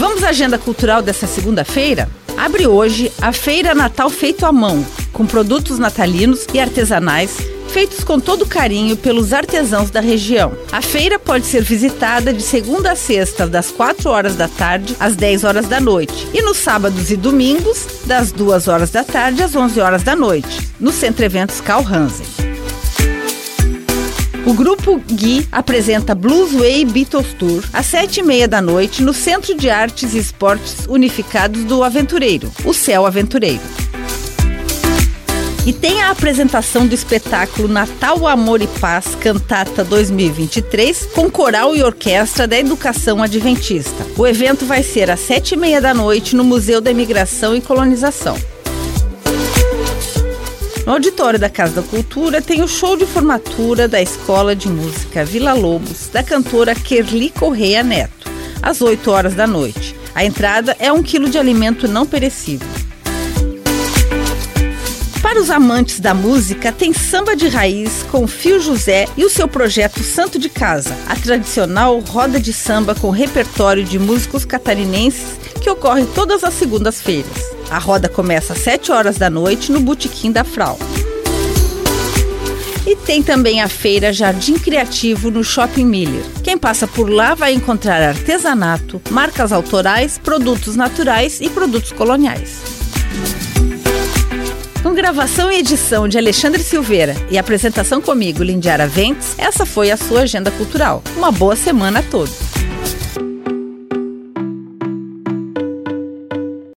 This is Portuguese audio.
Vamos à agenda cultural dessa segunda-feira? Abre hoje a Feira Natal Feito à Mão, com produtos natalinos e artesanais feitos com todo carinho pelos artesãos da região. A feira pode ser visitada de segunda a sexta, das 4 horas da tarde às 10 horas da noite, e nos sábados e domingos, das 2 horas da tarde às 11 horas da noite, no Centro Eventos Carl Hansen. O grupo Gui apresenta Bluesway Beatles Tour às sete e meia da noite no Centro de Artes e Esportes Unificados do Aventureiro, o Céu Aventureiro. E tem a apresentação do espetáculo Natal, Amor e Paz, Cantata 2023, com coral e orquestra da Educação Adventista. O evento vai ser às sete e meia da noite no Museu da Imigração e Colonização. No auditório da Casa da Cultura tem o show de formatura da Escola de Música Vila Lobos, da cantora Kerli Correia Neto, às 8 horas da noite. A entrada é um quilo de alimento não perecível. Para os amantes da música, tem samba de raiz com Fio José e o seu projeto Santo de Casa, a tradicional roda de samba com repertório de músicos catarinenses que ocorre todas as segundas-feiras. A roda começa às 7 horas da noite no Botequim da Frau. E tem também a feira Jardim Criativo no Shopping Miller. Quem passa por lá vai encontrar artesanato, marcas autorais, produtos naturais e produtos coloniais. Com gravação e edição de Alexandre Silveira e apresentação comigo, Lindiara Ventes, essa foi a sua agenda cultural. Uma boa semana a todos.